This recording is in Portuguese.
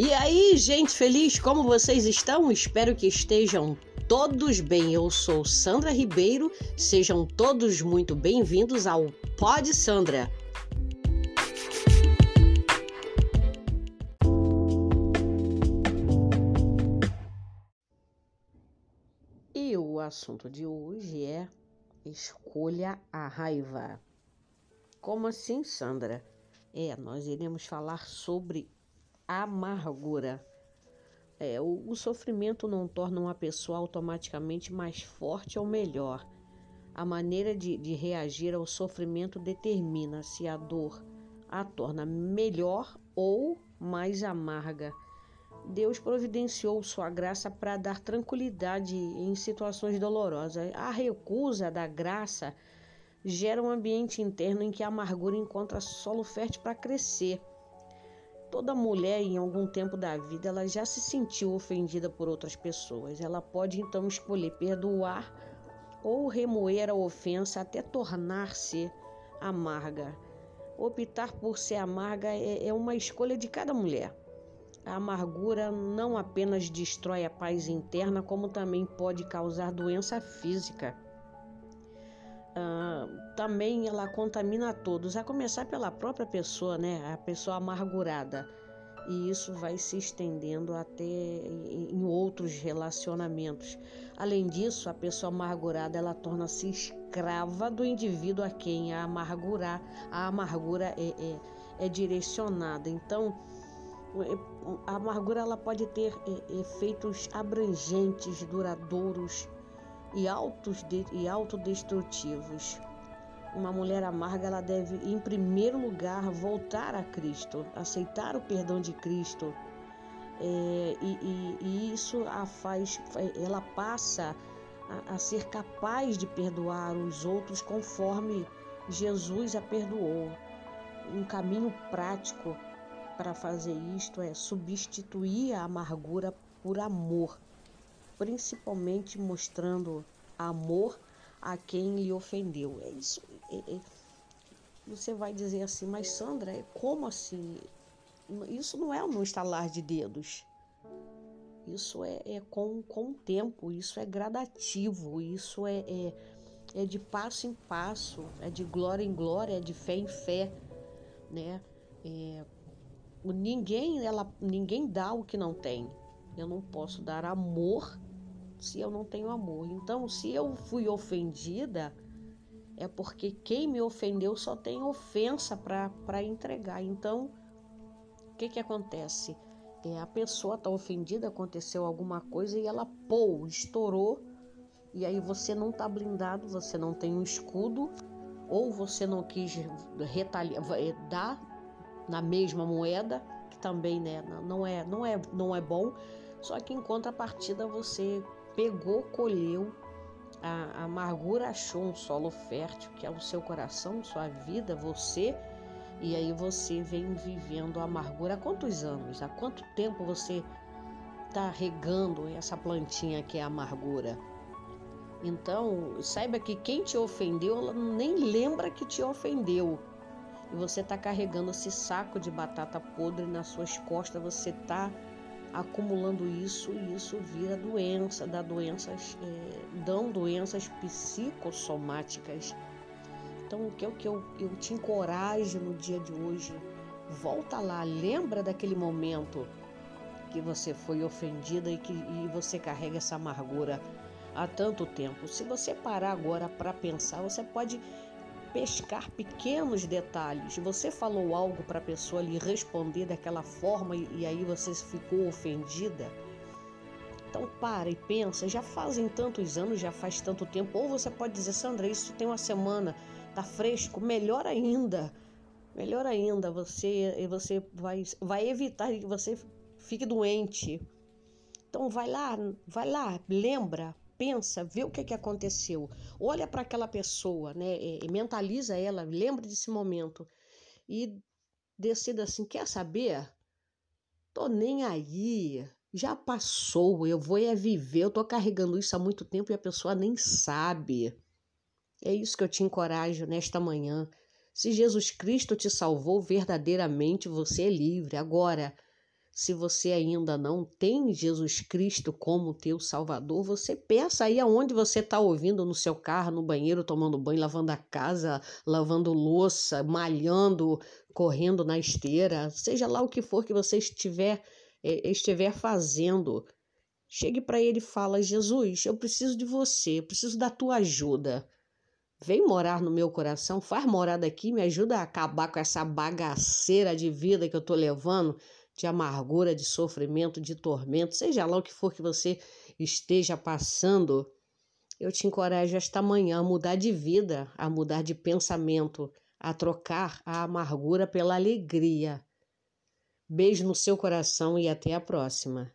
E aí, gente feliz, como vocês estão? Espero que estejam todos bem. Eu sou Sandra Ribeiro, sejam todos muito bem-vindos ao Pod Sandra. E o assunto de hoje é escolha a raiva. Como assim, Sandra? É, nós iremos falar sobre amargura. É, o, o sofrimento não torna uma pessoa automaticamente mais forte ou melhor. A maneira de, de reagir ao sofrimento determina se a dor a torna melhor ou mais amarga. Deus providenciou sua graça para dar tranquilidade em situações dolorosas. A recusa da graça gera um ambiente interno em que a amargura encontra solo fértil para crescer. Toda mulher, em algum tempo da vida, ela já se sentiu ofendida por outras pessoas. Ela pode então escolher perdoar ou remoer a ofensa até tornar-se amarga. Optar por ser amarga é, é uma escolha de cada mulher. A amargura não apenas destrói a paz interna, como também pode causar doença física. Uh, também ela contamina a todos, a começar pela própria pessoa, né? A pessoa amargurada. E isso vai se estendendo até em outros relacionamentos. Além disso, a pessoa amargurada ela torna-se escrava do indivíduo a quem a amargura, a amargura é, é, é direcionada. Então, a amargura ela pode ter é, efeitos abrangentes, duradouros e, autos de, e autodestrutivos. Uma mulher amarga ela deve, em primeiro lugar, voltar a Cristo, aceitar o perdão de Cristo. É, e, e, e, isso a faz, ela passa a, a ser capaz de perdoar os outros conforme Jesus a perdoou. Um caminho prático para fazer isto é substituir a amargura por amor principalmente mostrando amor a quem lhe ofendeu. É isso. É, é, você vai dizer assim, mas Sandra, é como assim? Isso não é um estalar de dedos. Isso é, é com, com o tempo, isso é gradativo, isso é, é, é de passo em passo, é de glória em glória, é de fé em fé, né? É, ninguém, ela, ninguém dá o que não tem. Eu não posso dar amor se eu não tenho amor. Então, se eu fui ofendida, é porque quem me ofendeu só tem ofensa para entregar. Então, o que, que acontece? É, a pessoa está ofendida, aconteceu alguma coisa e ela, pô, estourou. E aí você não está blindado, você não tem um escudo, ou você não quis retaliar, é, dar na mesma moeda, que também né, não, é, não, é, não é bom. Só que em contrapartida você pegou, colheu, a, amargura achou um solo fértil, que é o seu coração, sua vida, você, e aí você vem vivendo a amargura há quantos anos? Há quanto tempo você está regando essa plantinha que é a amargura? Então, saiba que quem te ofendeu, ela nem lembra que te ofendeu. E você está carregando esse saco de batata podre nas suas costas, você está acumulando isso e isso vira doença, dá doenças, é, dão doenças psicossomáticas. Então, o que eu, que eu, eu te encorajo no dia de hoje, volta lá, lembra daquele momento que você foi ofendida e que e você carrega essa amargura há tanto tempo. Se você parar agora para pensar, você pode pescar pequenos detalhes. Você falou algo para a pessoa lhe responder daquela forma e, e aí você ficou ofendida. Então para e pensa, já fazem tantos anos, já faz tanto tempo. Ou você pode dizer, Sandra, isso tem uma semana, tá fresco, melhor ainda. Melhor ainda, você você vai, vai evitar que você fique doente. Então vai lá, vai lá, lembra, pensa, vê o que, que aconteceu, olha para aquela pessoa, né? E mentaliza ela, lembra desse momento e decida assim: quer saber? Tô nem aí, já passou, eu vou é viver, eu tô carregando isso há muito tempo e a pessoa nem sabe. É isso que eu te encorajo nesta manhã. Se Jesus Cristo te salvou verdadeiramente, você é livre. Agora, Se você ainda não tem Jesus Cristo como teu Salvador, você peça aí aonde você está ouvindo, no seu carro, no banheiro, tomando banho, lavando a casa, lavando louça, malhando, correndo na esteira, seja lá o que for que você estiver, eh, estiver fazendo. Chegue para ele e fala: Jesus, eu preciso de você, eu preciso da tua ajuda. Vem morar no meu coração, faz morada aqui, me ajuda a acabar com essa bagaceira de vida que eu estou levando de amargura, de sofrimento, de tormento, seja lá o que for que você esteja passando, eu te encorajo esta manhã a mudar de vida, a mudar de pensamento, a trocar a amargura pela alegria. Beijo no seu coração e até a próxima.